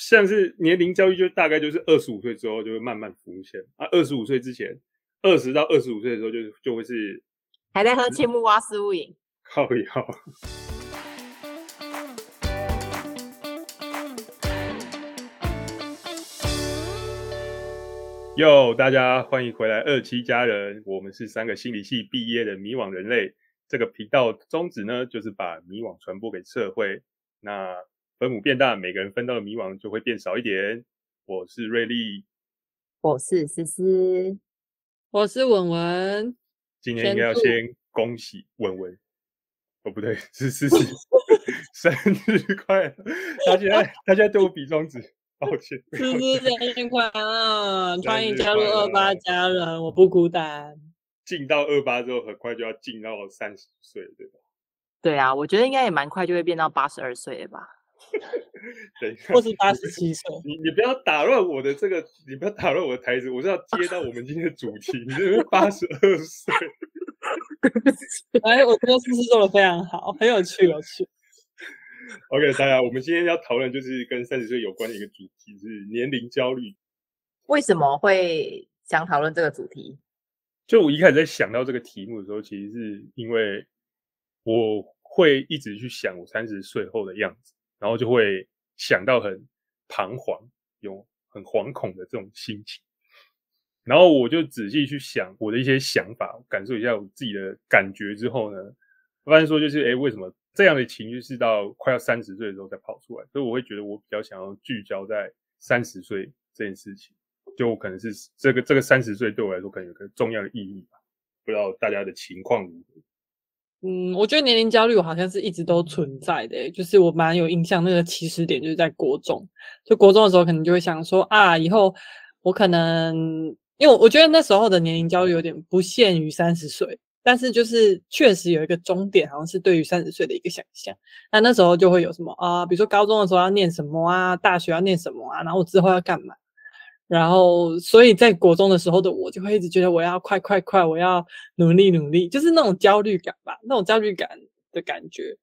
像是年龄焦虑，就大概就是二十五岁之后就会慢慢浮现啊。二十五岁之前，二十到二十五岁的时候，就就会是还在喝青木瓜思雾饮。靠一靠。哟，大家欢迎回来二期家人，我们是三个心理系毕业的迷惘人类。这个频道宗旨呢，就是把迷惘传播给社会。那分母变大，每个人分到的迷惘就会变少一点。我是瑞丽，我是思思，我是文文。今天应该要先恭喜文文，哦不对，是思思 生日快乐！他现在他现在对我比中指，抱歉。思思生日快乐！欢迎加入二八家人，我不孤单。进到二八之后，很快就要进到三十岁，对吧？对啊，我觉得应该也蛮快就会变到八十二岁了吧。对，或是八十七岁。你你不要打乱我的这个，你不要打乱我的台词，我是要接到我们今天的主题。你这是八十二岁。哎，我觉得思思做的非常好，很有趣，有趣。OK，大家，我们今天要讨论就是跟三十岁有关的一个主题，是年龄焦虑。为什么会想讨论这个主题？就我一开始在想到这个题目的时候，其实是因为我会一直去想我三十岁后的样子。然后就会想到很彷徨，有很惶恐的这种心情。然后我就仔细去想我的一些想法，感受一下我自己的感觉之后呢，发现说就是，哎，为什么这样的情绪是到快要三十岁的时候才跑出来？所以我会觉得我比较想要聚焦在三十岁这件事情，就可能是这个这个三十岁对我来说可能有个重要的意义吧。不知道大家的情况如何？嗯，我觉得年龄焦虑我好像是一直都存在的，就是我蛮有印象，那个起始点就是在国中，就国中的时候可能就会想说啊，以后我可能，因为我觉得那时候的年龄焦虑有点不限于三十岁，但是就是确实有一个终点，好像是对于三十岁的一个想象。那那时候就会有什么啊，比如说高中的时候要念什么啊，大学要念什么啊，然后我之后要干嘛？然后，所以在国中的时候的我，就会一直觉得我要快快快，我要努力努力，就是那种焦虑感吧，那种焦虑感的感觉。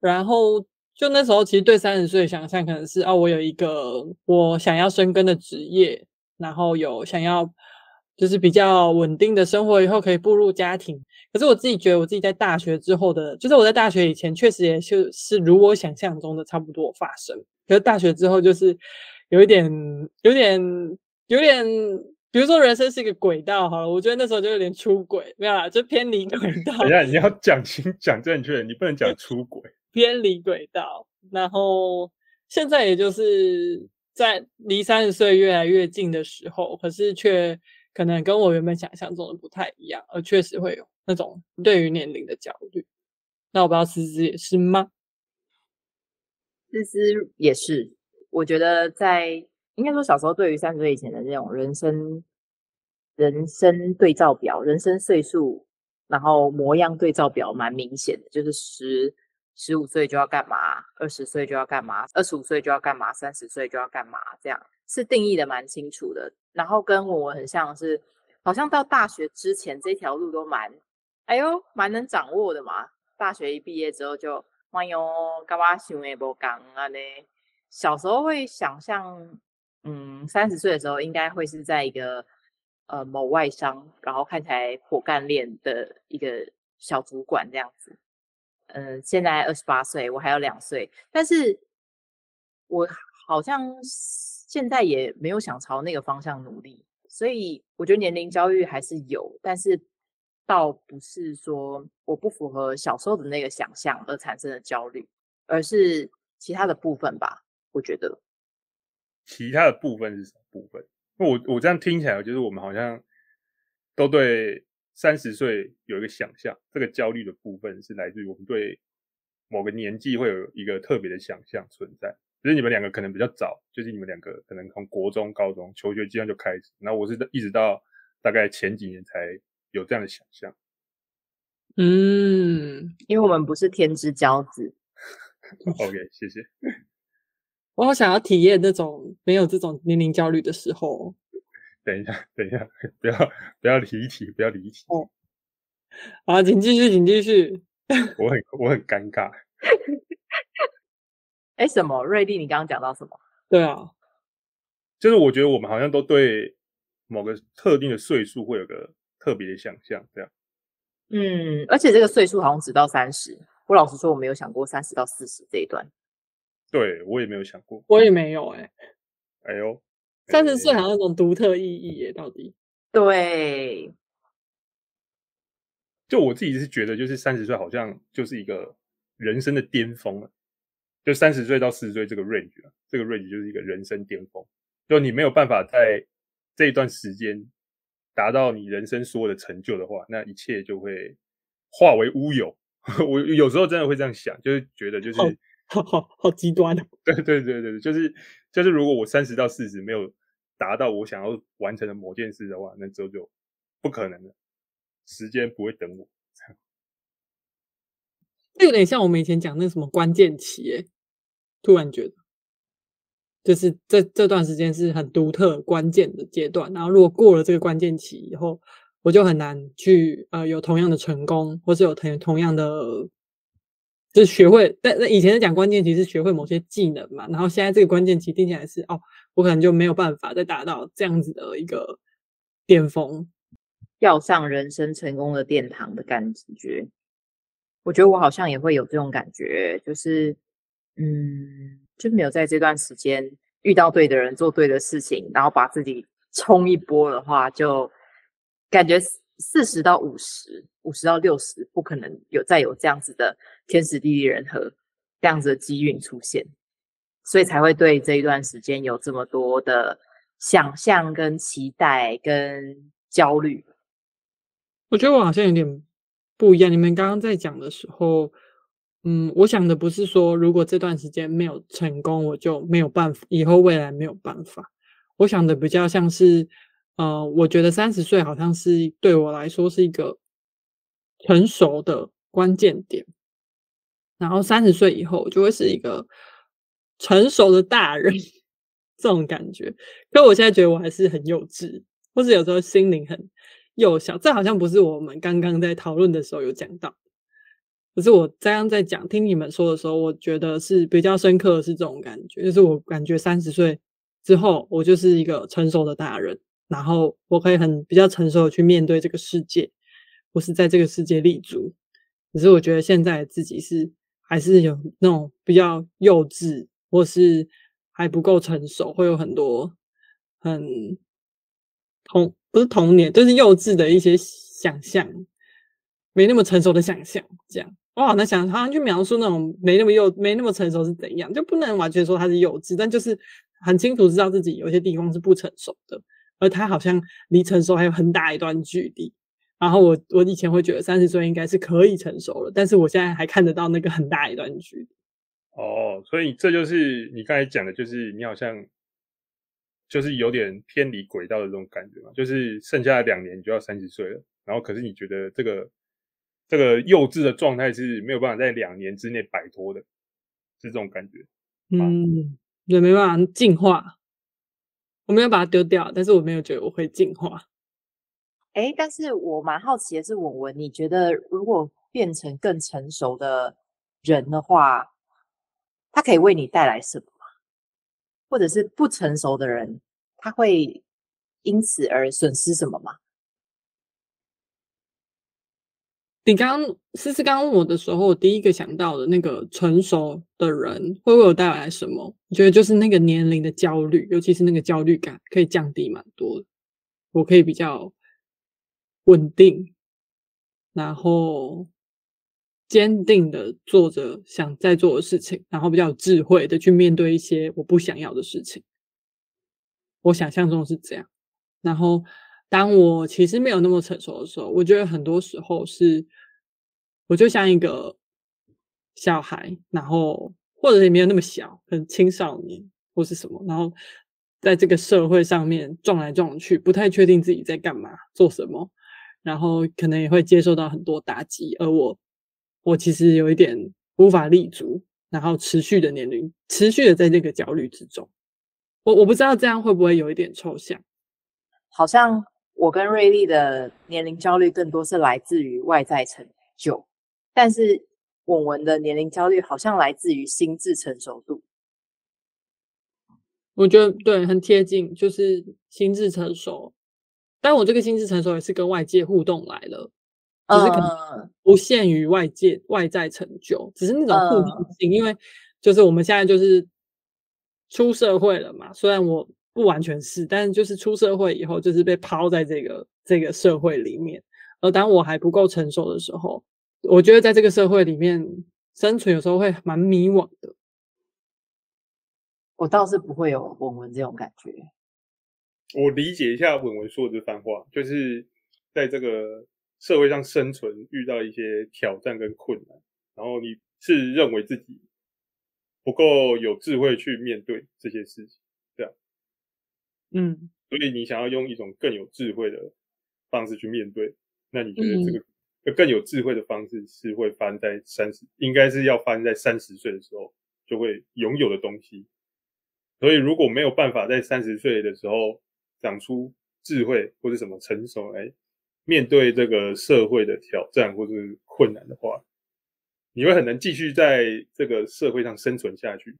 然后，就那时候，其实对三十岁的想象可能是，哦，我有一个我想要深耕的职业，然后有想要就是比较稳定的生活，以后可以步入家庭。可是我自己觉得，我自己在大学之后的，就是我在大学以前，确实也就是如我想象中的差不多发生。可是大学之后，就是。有一点，有点，有点，比如说人生是一个轨道，好了，我觉得那时候就有点出轨，没有啦，就偏离轨 道。等下你要讲清讲正确，你不能讲出轨，偏离轨道。然后现在也就是在离三十岁越来越近的时候，可是却可能跟我原本想象中的不太一样，而确实会有那种对于年龄的焦虑。那我不知道思思也是吗？思思也是。我觉得在应该说小时候对于三十岁以前的这种人生人生对照表、人生岁数，然后模样对照表蛮明显的，就是十十五岁就要干嘛，二十岁就要干嘛，二十五岁就要干嘛，三十岁就要干嘛，这样是定义的蛮清楚的。然后跟我很像是，好像到大学之前这条路都蛮，哎呦，蛮能掌握的嘛。大学一毕业之后就，哎呦，干嘛想的无讲啊呢？小时候会想象，嗯，三十岁的时候应该会是在一个呃某外商，然后看起来火干练的一个小主管这样子。嗯，现在二十八岁，我还有两岁，但是我好像现在也没有想朝那个方向努力，所以我觉得年龄焦虑还是有，但是倒不是说我不符合小时候的那个想象而产生的焦虑，而是其他的部分吧。我觉得其他的部分是什么部分？我我这样听起来，我觉得我们好像都对三十岁有一个想象。这个焦虑的部分是来自于我们对某个年纪会有一个特别的想象存在。只是你们两个可能比较早，就是你们两个可能从国中、高中求学阶段就开始，然后我是一直到大概前几年才有这样的想象。嗯，因为我们不是天之骄子。OK，谢谢。我好想要体验那种没有这种年龄焦虑的时候。等一下，等一下，不要不要离题，不要离题。哦，好，请继续，请继续。我很我很尴尬。哎，什么？瑞丽，你刚刚讲到什么？对啊，就是我觉得我们好像都对某个特定的岁数会有个特别的想象，这样。嗯，而且这个岁数好像只到三十。我老实说，我没有想过三十到四十这一段。对我也没有想过，我也没有哎、哎呦，三十岁哎好像有种独特意义耶，到底。对，就我自己是觉得，就是三十岁好像就是一个人生的巅峰了。就三十岁到四十岁这个 range 啊，这个 range 就是一个人生巅峰。就你没有办法在这一段时间达到你人生所有的成就的话，那一切就会化为乌有。我有时候真的会这样想，就是觉得就是好好好好极端哦。对对对对，就是就是，如果我三十到四十没有达到我想要完成的某件事的话，那之后就不可能了，时间不会等我。这有点像我们以前讲那什么关键期，耶，突然觉得，就是这这段时间是很独特、关键的阶段。然后如果过了这个关键期以后，我就很难去呃有同样的成功，或是有同同样的，就学会。但那以前是讲关键期是学会某些技能嘛，然后现在这个关键期听起来是哦，我可能就没有办法再达到这样子的一个巅峰。要上人生成功的殿堂的感觉。我觉得我好像也会有这种感觉，就是，嗯，就没有在这段时间遇到对的人，做对的事情，然后把自己冲一波的话，就感觉四十到五十，五十到六十，不可能有再有这样子的天时地利人和这样子的机运出现，所以才会对这一段时间有这么多的想象、跟期待、跟焦虑。我觉得我好像有点不一样。你们刚刚在讲的时候，嗯，我想的不是说如果这段时间没有成功，我就没有办法，以后未来没有办法。我想的比较像是，呃，我觉得三十岁好像是对我来说是一个成熟的关键点，然后三十岁以后就会是一个成熟的大人 这种感觉。可我现在觉得我还是很幼稚，或者有时候心灵很幼小，这好像不是我们刚刚在讨论的时候有讲到。可是我刚刚在讲听你们说的时候，我觉得是比较深刻的是这种感觉，就是我感觉三十岁之后，我就是一个成熟的大人，然后我可以很比较成熟的去面对这个世界，或是在这个世界立足。可是我觉得现在自己是还是有那种比较幼稚，或是还不够成熟，会有很多很童不是童年，就是幼稚的一些想象，没那么成熟的想象，这样。我好像想好像去描述那种没那么幼、没那么成熟是怎样，就不能完全说他是幼稚，但就是很清楚知道自己有些地方是不成熟的，而他好像离成熟还有很大一段距离。然后我我以前会觉得三十岁应该是可以成熟了，但是我现在还看得到那个很大一段距离。哦，所以这就是你刚才讲的，就是你好像就是有点偏离轨道的这种感觉嘛，就是剩下的两年你就要三十岁了，然后可是你觉得这个这个幼稚的状态是没有办法在两年之内摆脱的，是这种感觉。嗯，对，没办法进化，我没有把它丢掉，但是我没有觉得我会进化。哎，但是我蛮好奇的是，文文，你觉得如果变成更成熟的人的话，他可以为你带来什么吗？或者是不成熟的人，他会因此而损失什么吗？你刚思思刚刚问我的时候，我第一个想到的那个成熟的人会为我带来什么？我觉得就是那个年龄的焦虑，尤其是那个焦虑感可以降低蛮多。我可以比较稳定，然后坚定的做着想在做的事情，然后比较有智慧的去面对一些我不想要的事情。我想象中是这样，然后。当我其实没有那么成熟的时候，我觉得很多时候是，我就像一个小孩，然后或者也没有那么小，可能青少年或是什么，然后在这个社会上面撞来撞去，不太确定自己在干嘛、做什么，然后可能也会接受到很多打击，而我，我其实有一点无法立足，然后持续的年龄，持续的在这个焦虑之中，我我不知道这样会不会有一点抽象，好像。我跟瑞丽的年龄焦虑更多是来自于外在成就，但是文文的年龄焦虑好像来自于心智成熟度。我觉得对，很贴近，就是心智成熟。但我这个心智成熟也是跟外界互动来了，只是可能不限于外界外在成就，只是那种互动性。因为就是我们现在就是出社会了嘛，虽然我不完全是，但是就是出社会以后，就是被抛在这个这个社会里面。而当我还不够成熟的时候，我觉得在这个社会里面生存，有时候会蛮迷惘的。我倒是不会有文文这种感觉。我理解一下文文说的这番话，就是在这个社会上生存遇到一些挑战跟困难，然后你是认为自己不够有智慧去面对这些事情，嗯，所以你想要用一种更有智慧的方式去面对，那你觉得这个更有智慧的方式是会发生在三十，应该是要发生在三十岁的时候就会拥有的东西。所以，如果没有办法在三十岁的时候长出智慧或者什么成熟来面对这个社会的挑战或者困难的话，你会很难继续在这个社会上生存下去，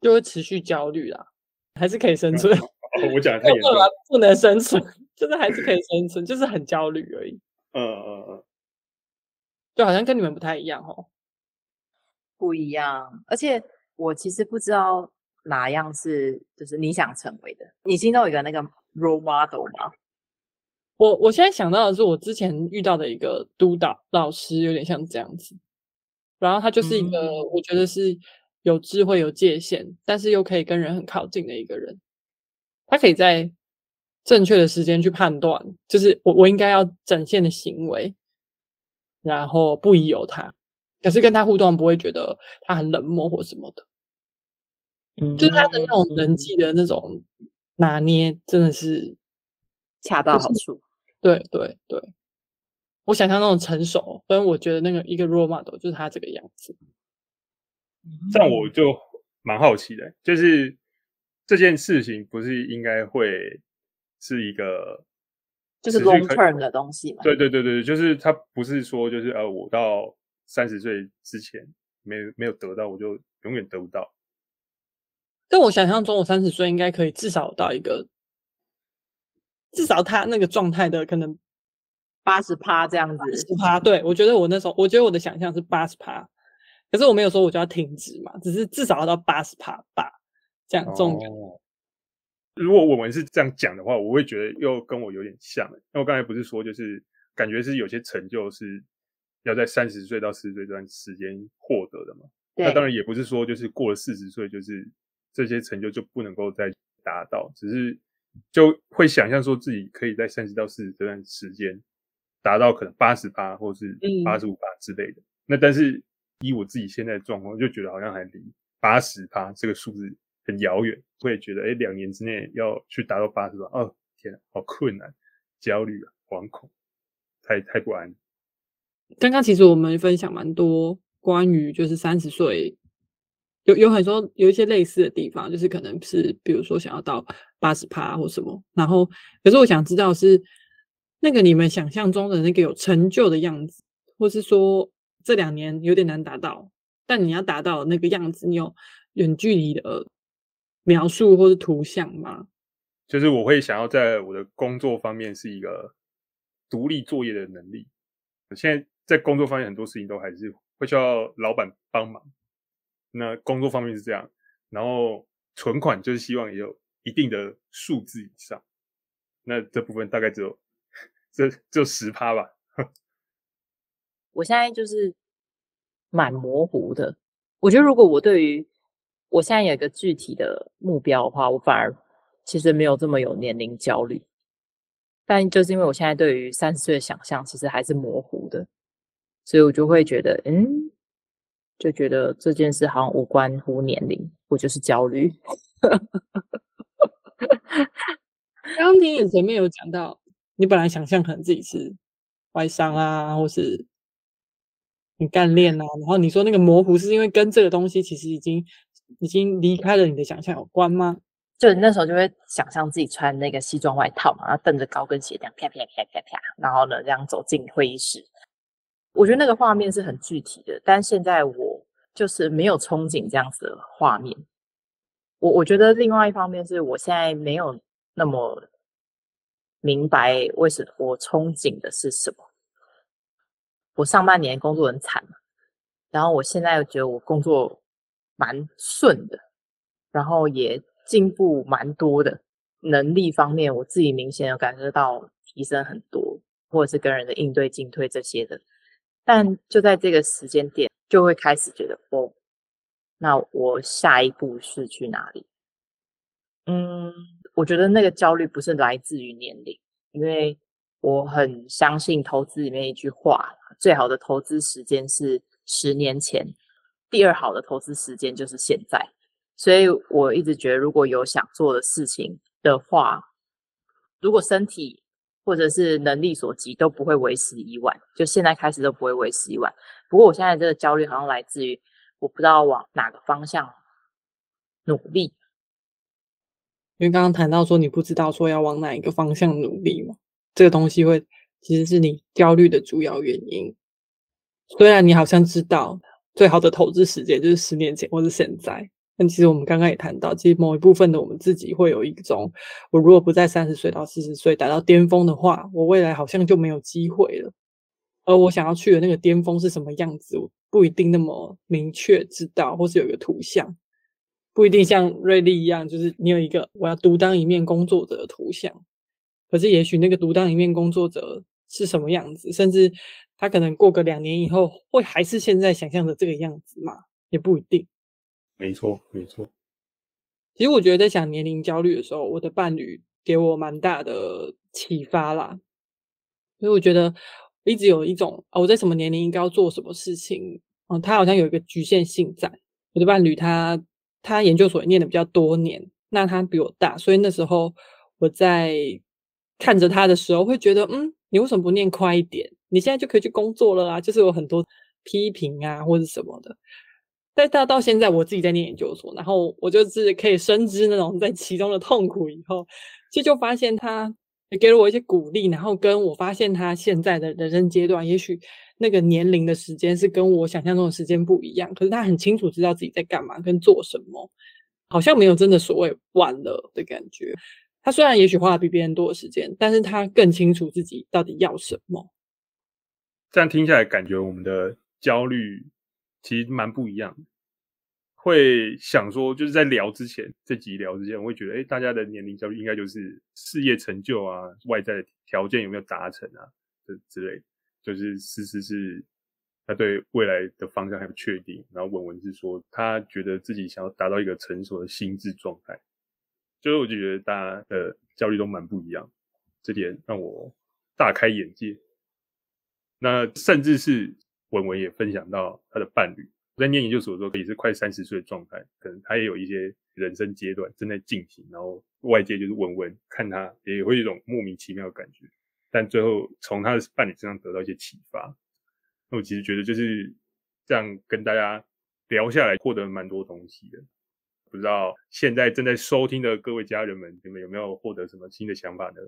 就会持续焦虑啦。还是可以生存？我讲太严重了，不能生存，就是还是可以生存，就是很焦虑而已。嗯嗯嗯，就好像跟你们不太一样哦，不一样。而且我其实不知道。哪样是就是你想成为的？你心中有一个那个 role model 吗？我我现在想到的是我之前遇到的一个督导老师，有点像这样子。然后他就是一个我觉得是有智慧、有界限，但是又可以跟人很靠近的一个人。他可以在正确的时间去判断，就是我我应该要展现的行为，然后不疑有他。可是跟他互动不会觉得他很冷漠或什么的。嗯，就是他的那种人际的那种拿捏，真的是恰到好处。对对对，我想象那种成熟，所以我觉得那个一个 role model 就是他这个样子。这样我就蛮好奇的，就是这件事情不是应该会是一个就是 long term 的东西吗？对对对对，就是他不是说就是呃，我到三十岁之前没没有得到，我就永远得不到。但我想象中，我三十岁应该可以至少到一个，至少他那个状态的可能八十趴这样子。八十趴，对我觉得我那时候，我觉得我的想象是八十趴，可是我没有说我就要停止嘛，只是至少要到八十趴吧，这样重要。如果我们是这样讲的话，我会觉得又跟我有点像。那我刚才不是说，就是感觉是有些成就是要在三十岁到四十岁这段时间获得的嘛？那当然也不是说就是过了四十岁就是。这些成就就不能够再达到，只是就会想象说自己可以在三十到四十这段时间达到可能八十八或是八十五八之类的。那但是以我自己现在状况，就觉得好像还离八十八这个数字很遥远，会觉得哎，两年之内要去达到八十八，哦天，好困难，焦虑啊，惶恐，太太不安。刚刚其实我们分享蛮多关于就是三十岁。有有很多有一些类似的地方，就是可能是比如说想要到八十趴或什么，然后可是我想知道是那个你们想象中的那个有成就的样子，或是说这两年有点难达到，但你要达到那个样子，你有远距离的描述或是图像吗？就是我会想要在我的工作方面是一个独立作业的能力。现在在工作方面很多事情都还是会需要老板帮忙。那工作方面是这样，然后存款就是希望也有一定的数字以上，那这部分大概只有 这就十趴吧。我现在就是蛮模糊的，我觉得如果我对于我现在有一个具体的目标的话，我反而其实没有这么有年龄焦虑，但就是因为我现在对于三十岁的想象其实还是模糊的，所以我就会觉得，嗯。就觉得这件事好像无关乎年龄，我就是焦虑。刚刚听你 前面有讲到，你本来想象可能自己是外商啊，或是很干练啊，然后你说那个模糊是因为跟这个东西其实已经已经离开了你的想象有关吗？就那时候就会想象自己穿那个西装外套嘛，然后蹬着高跟鞋这样啪啪啪啪啪，然后呢这样走进会议室。我觉得那个画面是很具体的，但现在我就是没有憧憬这样子的画面。我我觉得另外一方面是我现在没有那么明白为什么我憧憬的是什么。我上半年工作很惨然后我现在又觉得我工作蛮顺的，然后也进步蛮多的，能力方面我自己明显有感受到提升很多，或者是跟人的应对进退这些的。但就在这个时间点，就会开始觉得哦。那我下一步是去哪里？嗯，我觉得那个焦虑不是来自于年龄，因为我很相信投资里面一句话：最好的投资时间是十年前，第二好的投资时间就是现在。所以我一直觉得，如果有想做的事情的话，如果身体或者是能力所及，都不会为时已晚。就现在开始都不会为时已晚。不过我现在这个焦虑好像来自于。我不知道往哪个方向努力，因为刚刚谈到说你不知道说要往哪一个方向努力嘛，这个东西会其实是你焦虑的主要原因。虽然你好像知道最好的投资时间就是十年前或是现在，但其实我们刚刚也谈到，其实某一部分的我们自己会有一种，我如果不在三十岁到四十岁达到巅峰的话，我未来好像就没有机会了。而我想要去的那个巅峰是什么样子？我不一定那么明确知道，或是有一个图像，不一定像瑞丽一样，就是你有一个我要独当一面工作者的图像。可是也许那个独当一面工作者是什么样子，甚至他可能过个两年以后，会还是现在想象的这个样子嘛？也不一定。没错，没错。其实我觉得在想年龄焦虑的时候，我的伴侣给我蛮大的启发啦，所以我觉得。一直有一种哦，我在什么年龄应该要做什么事情？嗯，他好像有一个局限性在。我的伴侣他他研究所念的比较多年，那他比我大，所以那时候我在看着他的时候，会觉得嗯，你为什么不念快一点？你现在就可以去工作了啊！就是有很多批评啊，或者什么的。但到到现在，我自己在念研究所，然后我就是可以深知那种在其中的痛苦。以后其实就发现他。给了我一些鼓励，然后跟我发现他现在的人生阶段，也许那个年龄的时间是跟我想象中的时间不一样。可是他很清楚知道自己在干嘛跟做什么，好像没有真的所谓晚了的感觉。他虽然也许花了比别人多的时间，但是他更清楚自己到底要什么。这样听下来，感觉我们的焦虑其实蛮不一样的。会想说，就是在聊之前，这集聊之前，我会觉得，哎，大家的年龄焦虑应该就是事业成就啊，外在的条件有没有达成啊，这之类，就是事实是他对未来的方向还不确定，然后文文是说他觉得自己想要达到一个成熟的心智状态，就是我就觉得大家的焦虑都蛮不一样，这点让我大开眼界。那甚至是文文也分享到他的伴侣。在念研究所的时候，也是快三十岁的状态，可能他也有一些人生阶段正在进行，然后外界就是闻闻看他，也会有一种莫名其妙的感觉，但最后从他的伴侣身上得到一些启发。那我其实觉得就是这样跟大家聊下来，获得蛮多东西的。不知道现在正在收听的各位家人们，你们有没有获得什么新的想法呢？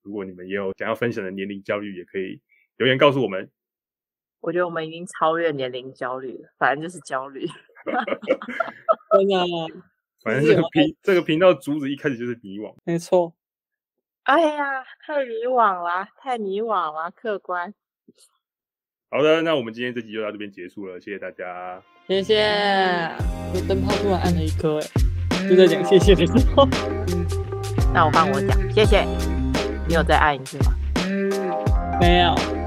如果你们也有想要分享的年龄焦虑，也可以留言告诉我们。我觉得我们已经超越年龄焦虑了，反正就是焦虑。真的，反正这个频这个频道主旨一开始就是迷惘。没错。哎呀，太迷惘了，太迷惘了，客观。好的，那我们今天这集就到这边结束了，谢谢大家。谢谢。我灯泡突然按了一颗，哎，就在讲谢谢的时候。那我帮我讲，谢谢。你有再按一次吗？没有。